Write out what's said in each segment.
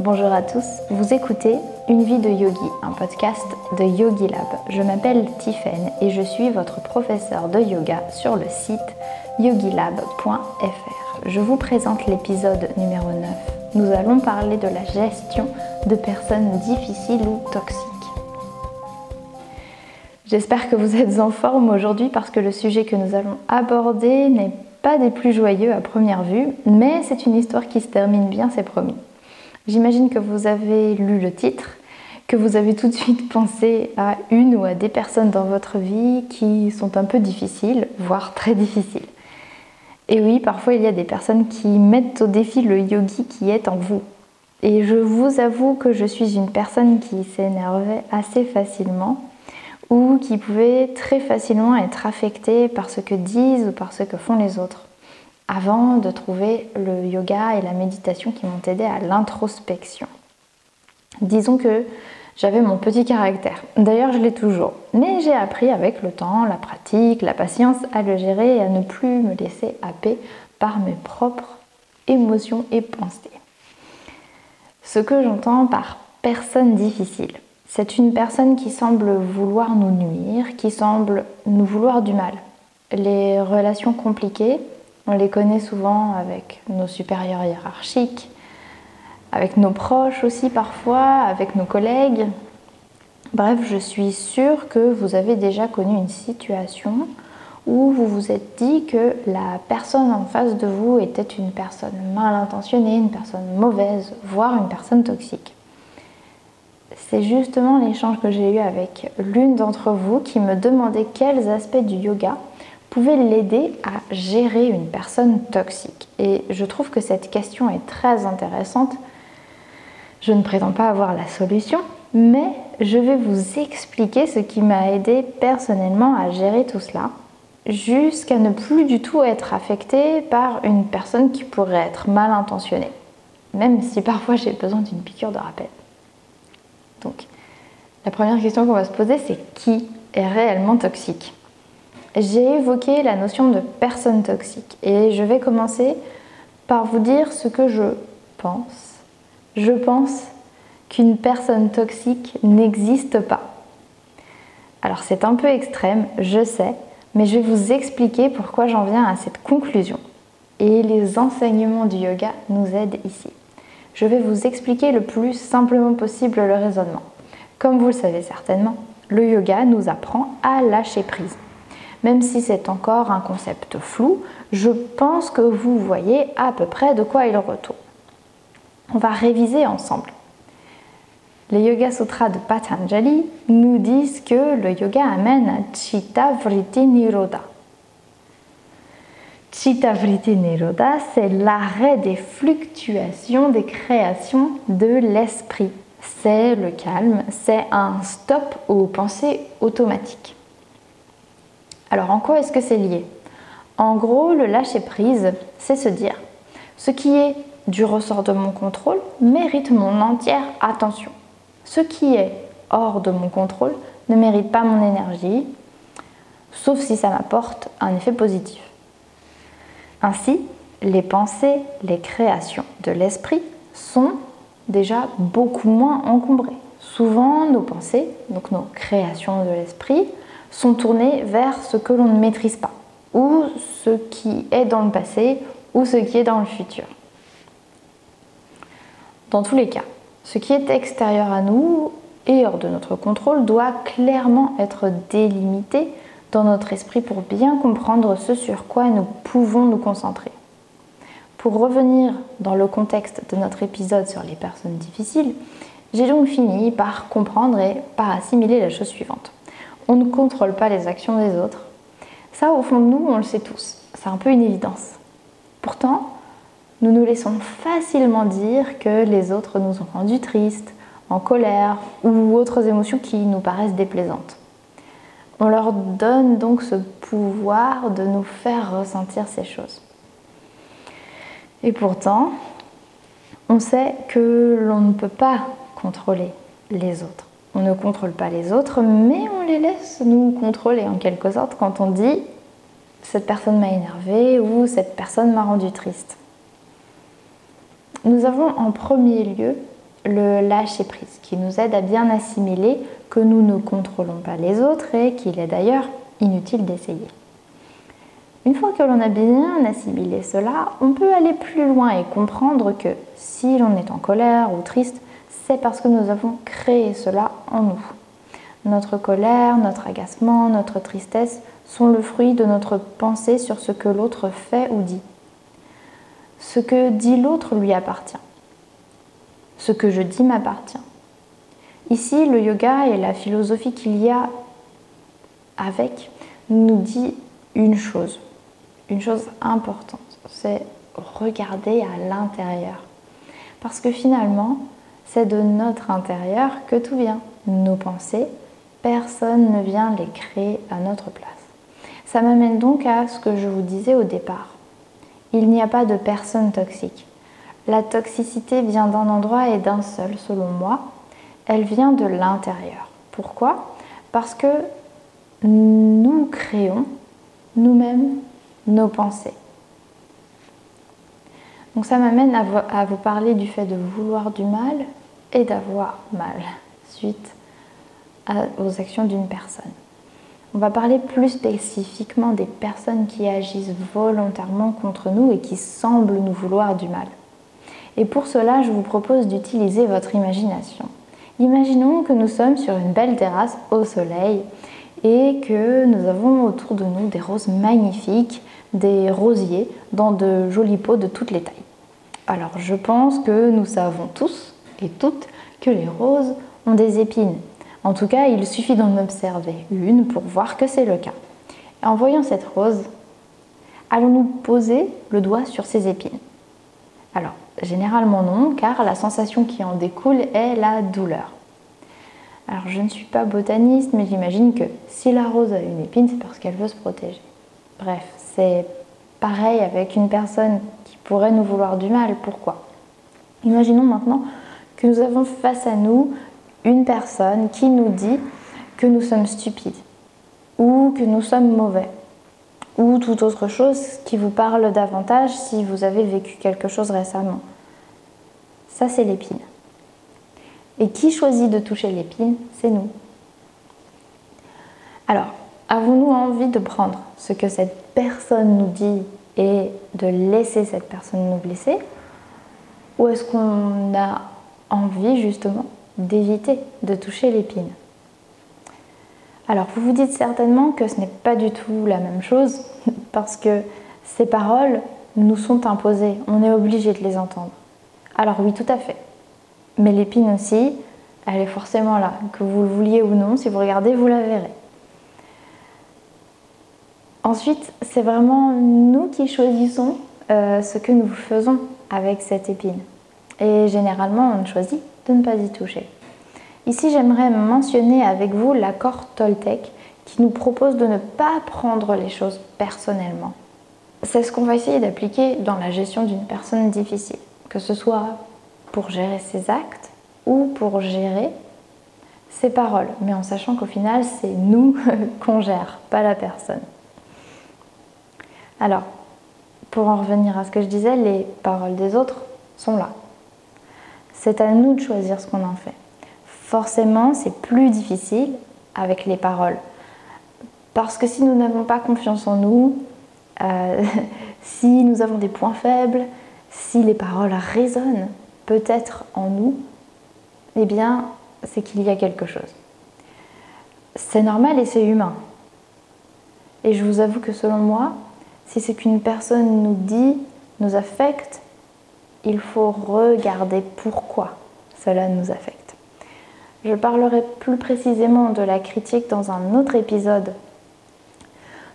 Bonjour à tous, vous écoutez Une vie de yogi, un podcast de Yogi Lab. Je m'appelle Tiffen et je suis votre professeur de yoga sur le site yogilab.fr. Je vous présente l'épisode numéro 9. Nous allons parler de la gestion de personnes difficiles ou toxiques. J'espère que vous êtes en forme aujourd'hui parce que le sujet que nous allons aborder n'est pas des plus joyeux à première vue, mais c'est une histoire qui se termine bien, c'est promis. J'imagine que vous avez lu le titre, que vous avez tout de suite pensé à une ou à des personnes dans votre vie qui sont un peu difficiles, voire très difficiles. Et oui, parfois il y a des personnes qui mettent au défi le yogi qui est en vous. Et je vous avoue que je suis une personne qui s'énervait assez facilement ou qui pouvait très facilement être affectée par ce que disent ou par ce que font les autres avant de trouver le yoga et la méditation qui m'ont aidé à l'introspection. Disons que j'avais mon petit caractère. D'ailleurs, je l'ai toujours. Mais j'ai appris avec le temps, la pratique, la patience à le gérer et à ne plus me laisser happer par mes propres émotions et pensées. Ce que j'entends par personne difficile, c'est une personne qui semble vouloir nous nuire, qui semble nous vouloir du mal. Les relations compliquées, on les connaît souvent avec nos supérieurs hiérarchiques, avec nos proches aussi parfois, avec nos collègues. Bref, je suis sûre que vous avez déjà connu une situation où vous vous êtes dit que la personne en face de vous était une personne mal intentionnée, une personne mauvaise, voire une personne toxique. C'est justement l'échange que j'ai eu avec l'une d'entre vous qui me demandait quels aspects du yoga pouvait l'aider à gérer une personne toxique. Et je trouve que cette question est très intéressante. Je ne prétends pas avoir la solution, mais je vais vous expliquer ce qui m'a aidé personnellement à gérer tout cela, jusqu'à ne plus du tout être affectée par une personne qui pourrait être mal intentionnée, même si parfois j'ai besoin d'une piqûre de rappel. Donc, la première question qu'on va se poser, c'est qui est réellement toxique? J'ai évoqué la notion de personne toxique et je vais commencer par vous dire ce que je pense. Je pense qu'une personne toxique n'existe pas. Alors c'est un peu extrême, je sais, mais je vais vous expliquer pourquoi j'en viens à cette conclusion. Et les enseignements du yoga nous aident ici. Je vais vous expliquer le plus simplement possible le raisonnement. Comme vous le savez certainement, le yoga nous apprend à lâcher prise. Même si c'est encore un concept flou, je pense que vous voyez à peu près de quoi il retourne. On va réviser ensemble. Les Yoga Sutras de Patanjali nous disent que le yoga amène à Chitta Vritti Nirodha. Chitta Vritti Nirodha, c'est l'arrêt des fluctuations des créations de l'esprit. C'est le calme, c'est un stop aux pensées automatiques. Alors en quoi est-ce que c'est lié? En gros, le lâcher-prise, c'est se dire, ce qui est du ressort de mon contrôle mérite mon entière attention. Ce qui est hors de mon contrôle ne mérite pas mon énergie, sauf si ça m'apporte un effet positif. Ainsi, les pensées, les créations de l'esprit sont déjà beaucoup moins encombrées. Souvent, nos pensées, donc nos créations de l'esprit, sont tournés vers ce que l'on ne maîtrise pas, ou ce qui est dans le passé, ou ce qui est dans le futur. Dans tous les cas, ce qui est extérieur à nous et hors de notre contrôle doit clairement être délimité dans notre esprit pour bien comprendre ce sur quoi nous pouvons nous concentrer. Pour revenir dans le contexte de notre épisode sur les personnes difficiles, j'ai donc fini par comprendre et par assimiler la chose suivante on ne contrôle pas les actions des autres. Ça, au fond de nous, on le sait tous. C'est un peu une évidence. Pourtant, nous nous laissons facilement dire que les autres nous ont rendus tristes, en colère ou autres émotions qui nous paraissent déplaisantes. On leur donne donc ce pouvoir de nous faire ressentir ces choses. Et pourtant, on sait que l'on ne peut pas contrôler les autres. On ne contrôle pas les autres, mais on les laisse nous contrôler en quelque sorte quand on dit cette personne m'a énervé ou cette personne m'a rendu triste. Nous avons en premier lieu le lâcher prise, qui nous aide à bien assimiler que nous ne contrôlons pas les autres et qu'il est d'ailleurs inutile d'essayer. Une fois que l'on a bien assimilé cela, on peut aller plus loin et comprendre que si l'on est en colère ou triste, c'est parce que nous avons créé cela en nous. Notre colère, notre agacement, notre tristesse sont le fruit de notre pensée sur ce que l'autre fait ou dit. Ce que dit l'autre lui appartient. Ce que je dis m'appartient. Ici, le yoga et la philosophie qu'il y a avec nous dit une chose, une chose importante, c'est regarder à l'intérieur. Parce que finalement, c'est de notre intérieur que tout vient. Nos pensées, personne ne vient les créer à notre place. Ça m'amène donc à ce que je vous disais au départ. Il n'y a pas de personne toxique. La toxicité vient d'un endroit et d'un seul, selon moi. Elle vient de l'intérieur. Pourquoi? Parce que nous créons nous-mêmes nos pensées. Donc ça m'amène à vous parler du fait de vouloir du mal et d'avoir mal suite aux actions d'une personne. On va parler plus spécifiquement des personnes qui agissent volontairement contre nous et qui semblent nous vouloir du mal. Et pour cela, je vous propose d'utiliser votre imagination. Imaginons que nous sommes sur une belle terrasse au soleil et que nous avons autour de nous des roses magnifiques, des rosiers dans de jolis pots de toutes les tailles. Alors je pense que nous savons tous et toutes que les roses ont des épines. En tout cas, il suffit d'en observer une pour voir que c'est le cas. en voyant cette rose, allons-nous poser le doigt sur ses épines? Alors, généralement non, car la sensation qui en découle est la douleur. Alors, je ne suis pas botaniste, mais j'imagine que si la rose a une épine, c'est parce qu'elle veut se protéger. Bref, c'est pareil avec une personne qui pourrait nous vouloir du mal. Pourquoi? Imaginons maintenant que nous avons face à nous une personne qui nous dit que nous sommes stupides ou que nous sommes mauvais ou toute autre chose qui vous parle davantage si vous avez vécu quelque chose récemment. Ça, c'est l'épine. Et qui choisit de toucher l'épine? C'est nous. Alors, avons-nous envie de prendre ce que cette personne nous dit et de laisser cette personne nous blesser? Ou est-ce qu'on a envie justement d'éviter de toucher l'épine. Alors vous vous dites certainement que ce n'est pas du tout la même chose parce que ces paroles nous sont imposées, on est obligé de les entendre. Alors oui, tout à fait. Mais l'épine aussi, elle est forcément là, que vous le vouliez ou non, si vous regardez, vous la verrez. Ensuite, c'est vraiment nous qui choisissons euh, ce que nous faisons avec cette épine. Et généralement, on choisit de ne pas y toucher. Ici, j'aimerais mentionner avec vous l'accord Toltec qui nous propose de ne pas prendre les choses personnellement. C'est ce qu'on va essayer d'appliquer dans la gestion d'une personne difficile, que ce soit pour gérer ses actes ou pour gérer ses paroles, mais en sachant qu'au final, c'est nous qu'on gère, pas la personne. Alors, pour en revenir à ce que je disais, les paroles des autres sont là. C'est à nous de choisir ce qu'on en fait. Forcément, c'est plus difficile avec les paroles. Parce que si nous n'avons pas confiance en nous, euh, si nous avons des points faibles, si les paroles résonnent peut-être en nous, eh bien, c'est qu'il y a quelque chose. C'est normal et c'est humain. Et je vous avoue que selon moi, si c'est qu'une personne nous dit, nous affecte, il faut regarder pourquoi cela nous affecte. Je parlerai plus précisément de la critique dans un autre épisode.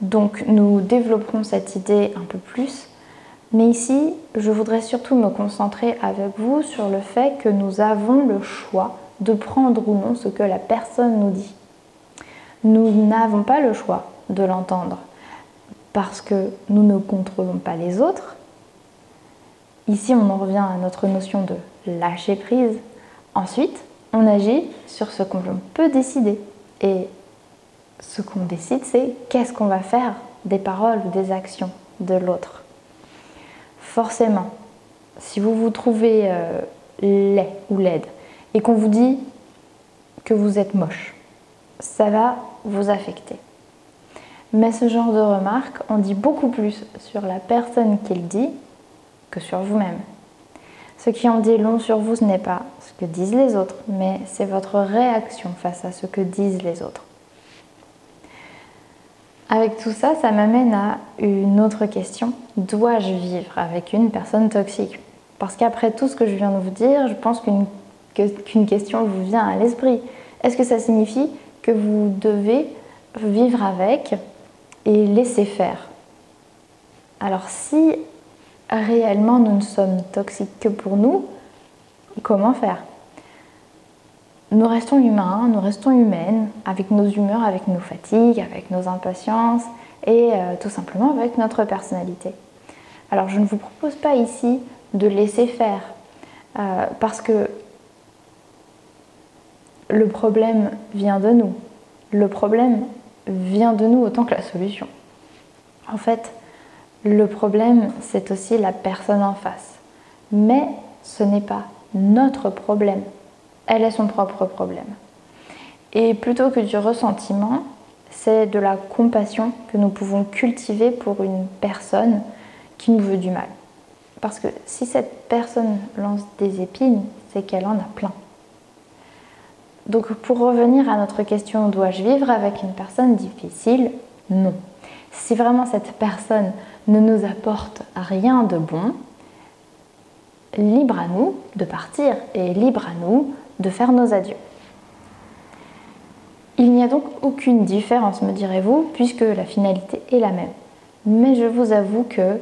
Donc nous développerons cette idée un peu plus. Mais ici, je voudrais surtout me concentrer avec vous sur le fait que nous avons le choix de prendre ou non ce que la personne nous dit. Nous n'avons pas le choix de l'entendre parce que nous ne contrôlons pas les autres, Ici, on en revient à notre notion de lâcher prise. Ensuite, on agit sur ce qu'on peut décider. Et ce qu'on décide, c'est qu'est-ce qu'on va faire des paroles ou des actions de l'autre. Forcément, si vous vous trouvez euh, laid ou laide et qu'on vous dit que vous êtes moche, ça va vous affecter. Mais ce genre de remarques on dit beaucoup plus sur la personne qui le dit sur vous-même. Ce qui en dit long sur vous, ce n'est pas ce que disent les autres, mais c'est votre réaction face à ce que disent les autres. Avec tout ça, ça m'amène à une autre question. Dois-je vivre avec une personne toxique? Parce qu'après tout ce que je viens de vous dire, je pense qu'une question vous vient à l'esprit. Est-ce que ça signifie que vous devez vivre avec et laisser faire? Alors si réellement nous ne sommes toxiques que pour nous, comment faire? Nous restons humains, nous restons humaines, avec nos humeurs, avec nos fatigues, avec nos impatiences et euh, tout simplement avec notre personnalité. Alors je ne vous propose pas ici de laisser faire, euh, parce que le problème vient de nous. Le problème vient de nous autant que la solution. En fait, le problème, c'est aussi la personne en face. Mais ce n'est pas notre problème. Elle est son propre problème. Et plutôt que du ressentiment, c'est de la compassion que nous pouvons cultiver pour une personne qui nous veut du mal. Parce que si cette personne lance des épines, c'est qu'elle en a plein. Donc pour revenir à notre question, dois-je vivre avec une personne difficile? Non. Si vraiment cette personne ne nous apporte rien de bon, libre à nous de partir et libre à nous de faire nos adieux. Il n'y a donc aucune différence, me direz-vous, puisque la finalité est la même. Mais je vous avoue que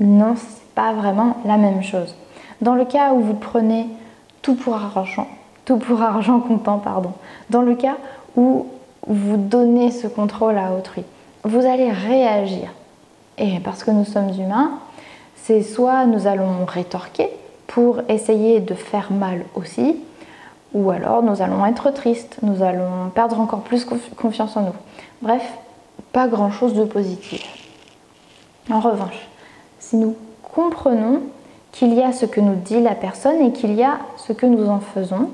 non, c'est pas vraiment la même chose. Dans le cas où vous prenez tout pour argent, tout pour argent comptant, pardon, dans le cas où vous donnez ce contrôle à autrui, vous allez réagir et parce que nous sommes humains, c'est soit nous allons rétorquer pour essayer de faire mal aussi, ou alors nous allons être tristes, nous allons perdre encore plus confiance en nous. Bref, pas grand-chose de positif. En revanche, si nous comprenons qu'il y a ce que nous dit la personne et qu'il y a ce que nous en faisons,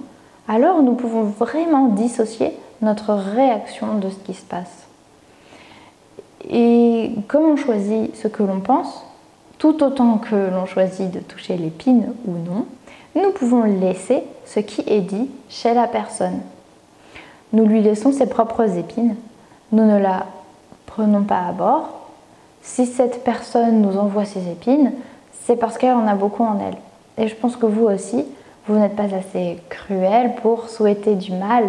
alors nous pouvons vraiment dissocier notre réaction de ce qui se passe. Et comme on choisit ce que l'on pense, tout autant que l'on choisit de toucher l'épine ou non, nous pouvons laisser ce qui est dit chez la personne. Nous lui laissons ses propres épines, nous ne la prenons pas à bord. Si cette personne nous envoie ses épines, c'est parce qu'elle en a beaucoup en elle. Et je pense que vous aussi, vous n'êtes pas assez cruel pour souhaiter du mal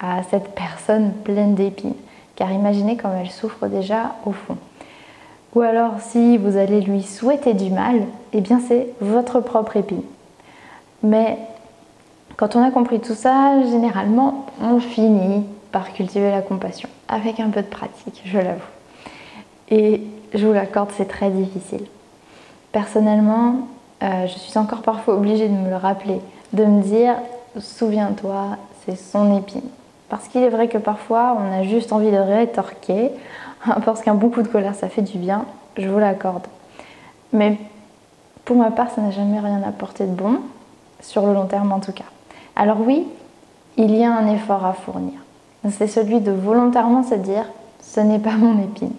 à cette personne pleine d'épines car imaginez comme elle souffre déjà au fond. Ou alors si vous allez lui souhaiter du mal, eh bien c'est votre propre épine. Mais quand on a compris tout ça, généralement on finit par cultiver la compassion, avec un peu de pratique, je l'avoue. Et je vous l'accorde, c'est très difficile. Personnellement, euh, je suis encore parfois obligée de me le rappeler, de me dire, souviens-toi, c'est son épine. Parce qu'il est vrai que parfois, on a juste envie de rétorquer, parce qu'un bon coup de colère, ça fait du bien, je vous l'accorde. Mais pour ma part, ça n'a jamais rien apporté de bon, sur le long terme en tout cas. Alors oui, il y a un effort à fournir. C'est celui de volontairement se dire, ce n'est pas mon épine.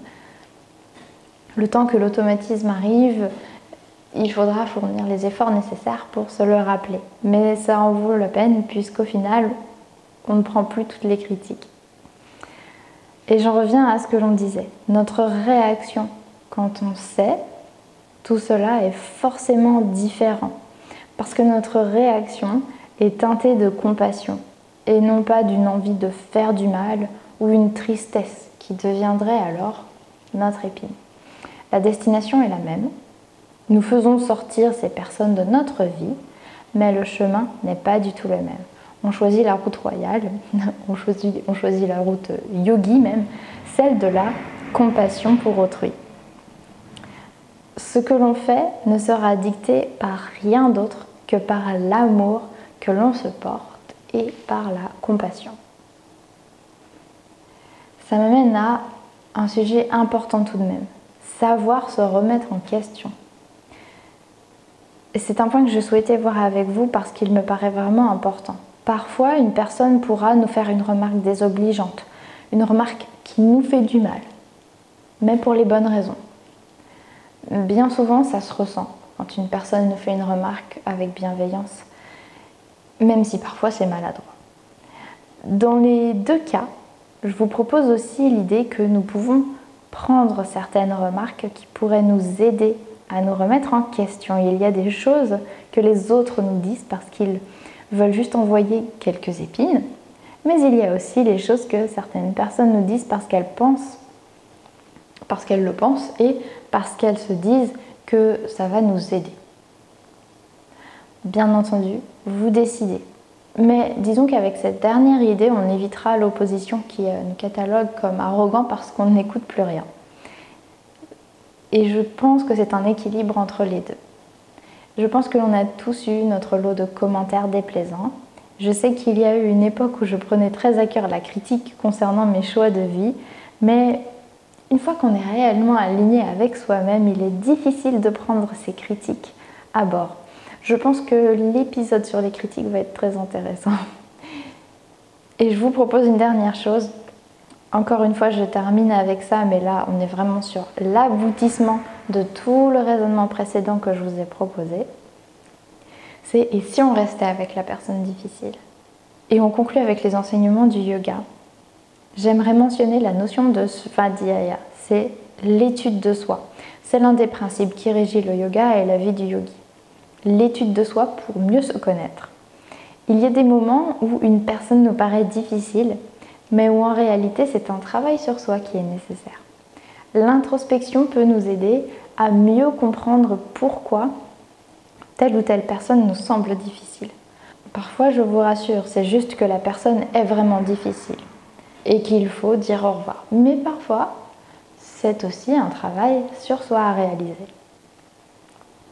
Le temps que l'automatisme arrive, il faudra fournir les efforts nécessaires pour se le rappeler. Mais ça en vaut la peine puisqu'au final, on ne prend plus toutes les critiques. Et j'en reviens à ce que l'on disait. Notre réaction quand on sait, tout cela est forcément différent. Parce que notre réaction est teintée de compassion et non pas d'une envie de faire du mal ou une tristesse qui deviendrait alors notre épine. La destination est la même. Nous faisons sortir ces personnes de notre vie, mais le chemin n'est pas du tout le même on choisit la route royale, on choisit, la route yogi même, celle de la compassion pour autrui. Ce que l'on fait ne sera dicté par rien d'autre que par l'amour que l'on se porte et par la compassion. Ça m'amène à un sujet important tout de même, savoir se remettre en question. c'est un point que je souhaitais voir avec vous parce qu'il me paraît vraiment important. Parfois, une personne pourra nous faire une remarque désobligeante, une remarque qui nous fait du mal, mais pour les bonnes raisons. Bien souvent, ça se ressent quand une personne nous fait une remarque avec bienveillance, même si parfois c'est maladroit. Dans les deux cas, je vous propose aussi l'idée que nous pouvons prendre certaines remarques qui pourraient nous aider à nous remettre en question. Il y a des choses que les autres nous disent parce qu'ils veulent juste envoyer quelques épines, mais il y a aussi les choses que certaines personnes nous disent parce qu'elles pensent, parce qu'elles le pensent et parce qu'elles se disent que ça va nous aider. Bien entendu, vous décidez. Mais disons qu'avec cette dernière idée, on évitera l'opposition qui euh, nous catalogue comme arrogant parce qu'on n'écoute plus rien. Et je pense que c'est un équilibre entre les deux. Je pense que l'on a tous eu notre lot de commentaires déplaisants. Je sais qu'il y a eu une époque où je prenais très à cœur la critique concernant mes choix de vie, mais une fois qu'on est réellement aligné avec soi-même, il est difficile de prendre ces critiques à bord. Je pense que l'épisode sur les critiques va être très intéressant. Et je vous propose une dernière chose. Encore une fois, je termine avec ça, mais là, on est vraiment sur l'aboutissement de tout le raisonnement précédent que je vous ai proposé. C'est et si on restait avec la personne difficile? Et on conclut avec les enseignements du yoga. J'aimerais mentionner la notion de svadhyaya, c'est l'étude de soi. C'est l'un des principes qui régit le yoga et la vie du yogi l'étude de soi pour mieux se connaître. Il y a des moments où une personne nous paraît difficile, mais où en réalité c'est un travail sur soi qui est nécessaire. L'introspection peut nous aider à mieux comprendre pourquoi telle ou telle personne nous semble difficile. Parfois, je vous rassure, c'est juste que la personne est vraiment difficile et qu'il faut dire au revoir. Mais parfois, c'est aussi un travail sur soi à réaliser.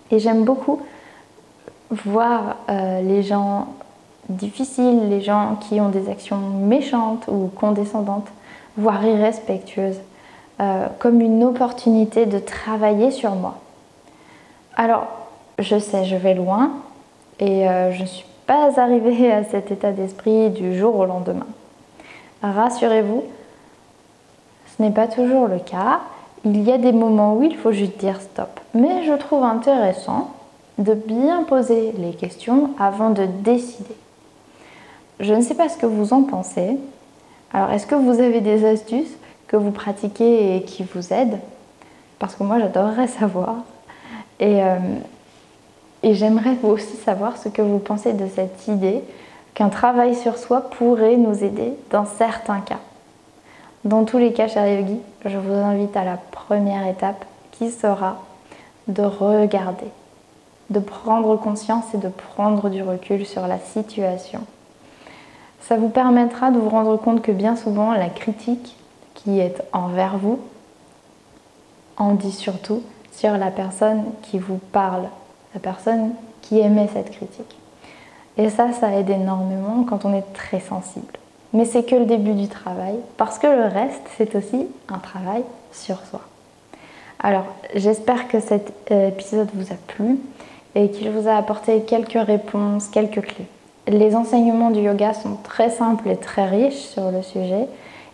Et j'aime beaucoup voir euh, les gens difficiles, les gens qui ont des actions méchantes ou condescendantes, voire irrespectueuses, euh, comme une opportunité de travailler sur moi. Alors, je sais, je vais loin et euh, je ne suis pas arrivée à cet état d'esprit du jour au lendemain. Rassurez-vous, ce n'est pas toujours le cas. Il y a des moments où il faut juste dire stop. Mais je trouve intéressant de bien poser les questions avant de décider. Je ne sais pas ce que vous en pensez. Alors, est-ce que vous avez des astuces que vous pratiquez et qui vous aident Parce que moi, j'adorerais savoir. Et, euh, et j'aimerais aussi savoir ce que vous pensez de cette idée qu'un travail sur soi pourrait nous aider dans certains cas. Dans tous les cas, cher Yogi, je vous invite à la première étape qui sera de regarder de prendre conscience et de prendre du recul sur la situation. Ça vous permettra de vous rendre compte que bien souvent la critique qui est envers vous en dit surtout sur la personne qui vous parle, la personne qui émet cette critique. Et ça, ça aide énormément quand on est très sensible. Mais c'est que le début du travail, parce que le reste, c'est aussi un travail sur soi. Alors, j'espère que cet euh, épisode vous a plu et qu'il vous a apporté quelques réponses, quelques clés. Les enseignements du yoga sont très simples et très riches sur le sujet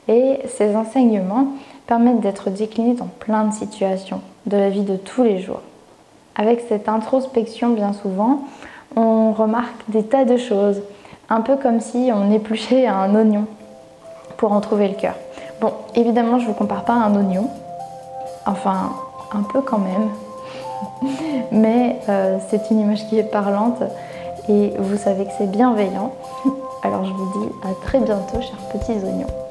et ces enseignements permettent d'être déclinés dans plein de situations de la vie de tous les jours. Avec cette introspection, bien souvent, on remarque des tas de choses, un peu comme si on épluchait un oignon pour en trouver le cœur. Bon, évidemment, je ne vous compare pas à un oignon, enfin, un peu quand même, mais euh, c'est une image qui est parlante et vous savez que c'est bienveillant. Alors je vous dis à très bientôt, chers petits oignons.